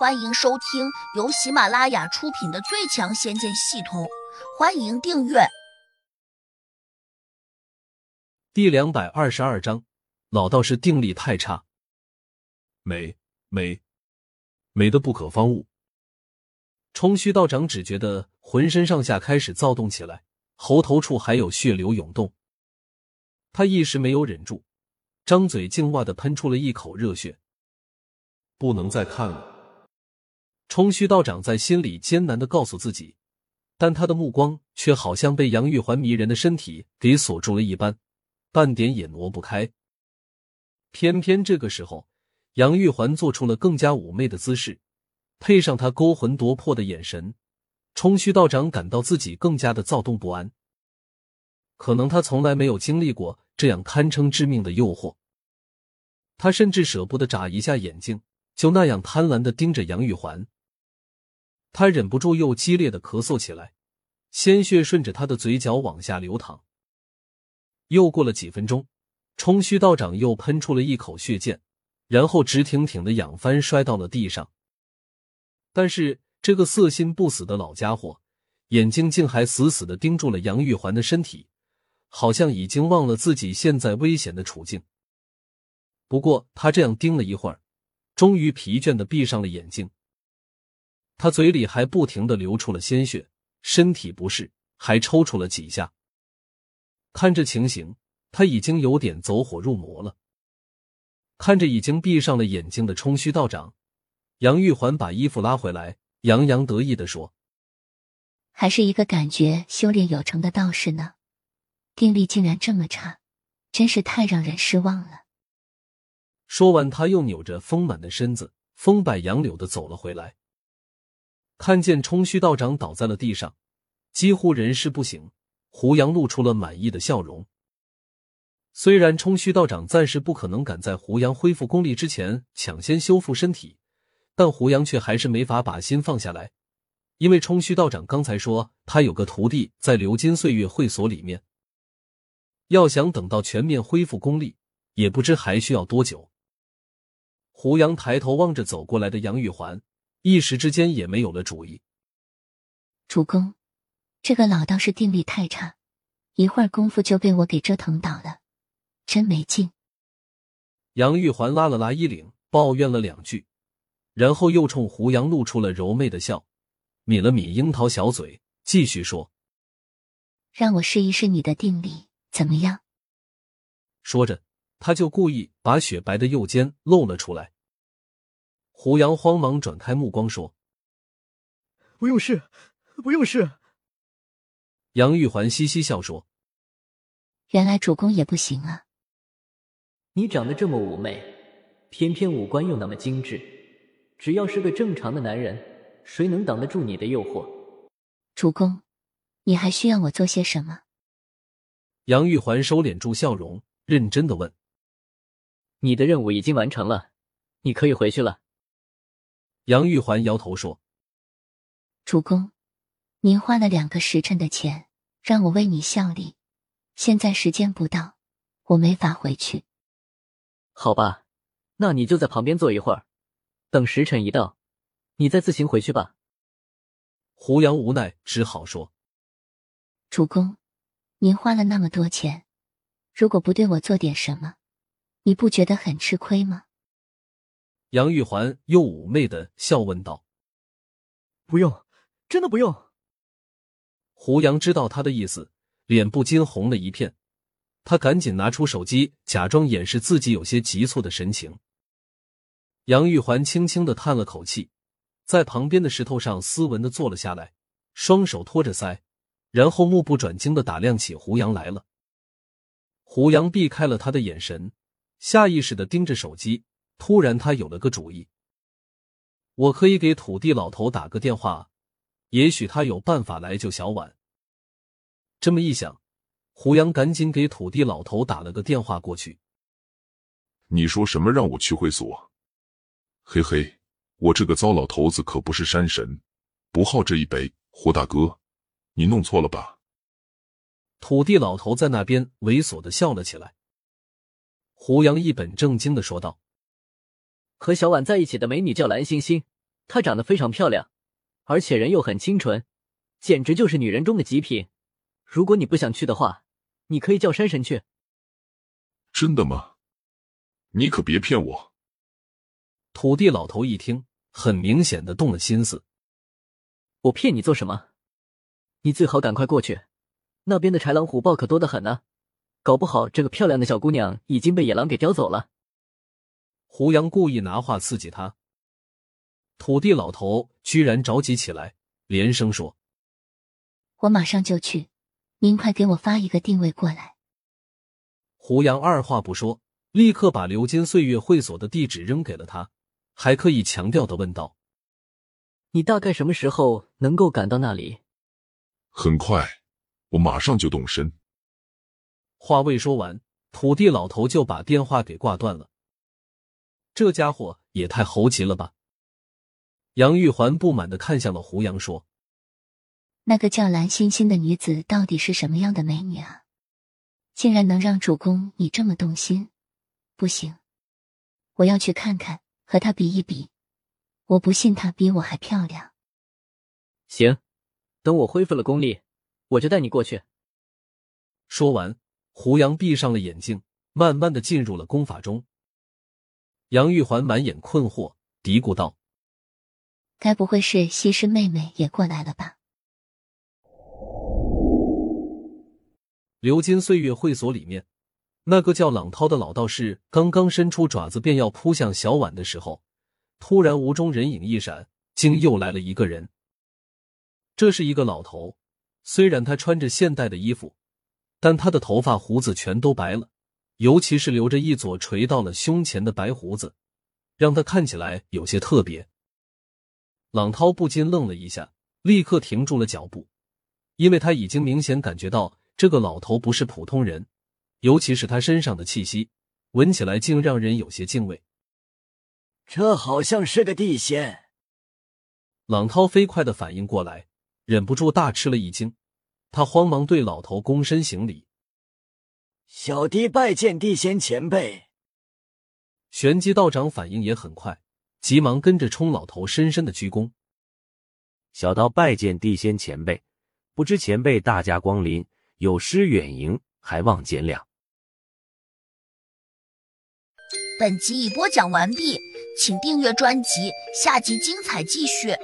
欢迎收听由喜马拉雅出品的《最强仙剑系统》，欢迎订阅。第两百二十二章，老道士定力太差，美美美的不可方物。冲虚道长只觉得浑身上下开始躁动起来，喉头处还有血流涌动，他一时没有忍住，张嘴竟哇的喷出了一口热血。不能再看了。冲虚道长在心里艰难的告诉自己，但他的目光却好像被杨玉环迷人的身体给锁住了一般，半点也挪不开。偏偏这个时候，杨玉环做出了更加妩媚的姿势，配上他勾魂夺魄的眼神，冲虚道长感到自己更加的躁动不安。可能他从来没有经历过这样堪称致命的诱惑，他甚至舍不得眨一下眼睛，就那样贪婪的盯着杨玉环。他忍不住又激烈的咳嗽起来，鲜血顺着他的嘴角往下流淌。又过了几分钟，冲虚道长又喷出了一口血溅，然后直挺挺的仰翻摔到了地上。但是这个色心不死的老家伙，眼睛竟还死死的盯住了杨玉环的身体，好像已经忘了自己现在危险的处境。不过他这样盯了一会儿，终于疲倦的闭上了眼睛。他嘴里还不停的流出了鲜血，身体不适，还抽搐了几下。看这情形，他已经有点走火入魔了。看着已经闭上了眼睛的冲虚道长，杨玉环把衣服拉回来，洋洋得意的说：“还是一个感觉修炼有成的道士呢，定力竟然这么差，真是太让人失望了。”说完，他又扭着丰满的身子，风摆杨柳的走了回来。看见冲虚道长倒在了地上，几乎人事不省，胡杨露出了满意的笑容。虽然冲虚道长暂时不可能赶在胡杨恢复功力之前抢先修复身体，但胡杨却还是没法把心放下来，因为冲虚道长刚才说他有个徒弟在流金岁月会所里面，要想等到全面恢复功力，也不知还需要多久。胡杨抬头望着走过来的杨玉环。一时之间也没有了主意。主公，这个老道士定力太差，一会儿功夫就被我给折腾倒了，真没劲。杨玉环拉了拉衣领，抱怨了两句，然后又冲胡杨露出了柔媚的笑，抿了抿樱桃小嘴，继续说：“让我试一试你的定力怎么样？”说着，他就故意把雪白的右肩露了出来。胡杨慌忙转开目光，说：“不用试，不用试。”杨玉环嘻嘻笑说：“原来主公也不行啊！你长得这么妩媚，偏偏五官又那么精致，只要是个正常的男人，谁能挡得住你的诱惑？”主公，你还需要我做些什么？杨玉环收敛住笑容，认真的问：“你的任务已经完成了，你可以回去了。”杨玉环摇头说：“主公，您花了两个时辰的钱让我为你效力，现在时间不到，我没法回去。好吧，那你就在旁边坐一会儿，等时辰一到，你再自行回去吧。”胡杨无奈，只好说：“主公，您花了那么多钱，如果不对我做点什么，你不觉得很吃亏吗？”杨玉环又妩媚的笑问道：“不用，真的不用。”胡杨知道他的意思，脸不禁红了一片。他赶紧拿出手机，假装掩饰自己有些急促的神情。杨玉环轻轻的叹了口气，在旁边的石头上斯文的坐了下来，双手托着腮，然后目不转睛的打量起胡杨来了。胡杨避开了他的眼神，下意识的盯着手机。突然，他有了个主意。我可以给土地老头打个电话，也许他有办法来救小婉。这么一想，胡杨赶紧给土地老头打了个电话过去。你说什么？让我去会所？嘿嘿，我这个糟老头子可不是山神，不好这一杯。胡大哥，你弄错了吧？土地老头在那边猥琐的笑了起来。胡杨一本正经的说道。和小婉在一起的美女叫蓝星星，她长得非常漂亮，而且人又很清纯，简直就是女人中的极品。如果你不想去的话，你可以叫山神去。真的吗？你可别骗我！土地老头一听，很明显的动了心思。我骗你做什么？你最好赶快过去，那边的豺狼虎豹可多得很呢，搞不好这个漂亮的小姑娘已经被野狼给叼走了。胡杨故意拿话刺激他，土地老头居然着急起来，连声说：“我马上就去，您快给我发一个定位过来。”胡杨二话不说，立刻把流金岁月会所的地址扔给了他，还刻意强调的问道：“你大概什么时候能够赶到那里？”很快，我马上就动身。话未说完，土地老头就把电话给挂断了。这家伙也太猴急了吧！杨玉环不满的看向了胡杨，说：“那个叫蓝欣欣的女子到底是什么样的美女啊？竟然能让主公你这么动心？不行，我要去看看，和她比一比。我不信她比我还漂亮。”行。等我恢复了功力，我就带你过去。说完，胡杨闭上了眼睛，慢慢的进入了功法中。杨玉环满眼困惑，嘀咕道：“该不会是西施妹妹也过来了吧？”流金岁月会所里面，那个叫朗涛的老道士刚刚伸出爪子便要扑向小婉的时候，突然无中人影一闪，竟又来了一个人。这是一个老头，虽然他穿着现代的衣服，但他的头发胡子全都白了，尤其是留着一撮垂到了胸前的白胡子，让他看起来有些特别。朗涛不禁愣了一下，立刻停住了脚步，因为他已经明显感觉到这个老头不是普通人，尤其是他身上的气息，闻起来竟让人有些敬畏。这好像是个地仙。朗涛飞快的反应过来。忍不住大吃了一惊，他慌忙对老头躬身行礼：“小弟拜见地仙前辈。”玄机道长反应也很快，急忙跟着冲老头深深的鞠躬：“小道拜见地仙前辈，不知前辈大驾光临，有失远迎，还望见谅。”本集已播讲完毕，请订阅专辑，下集精彩继续。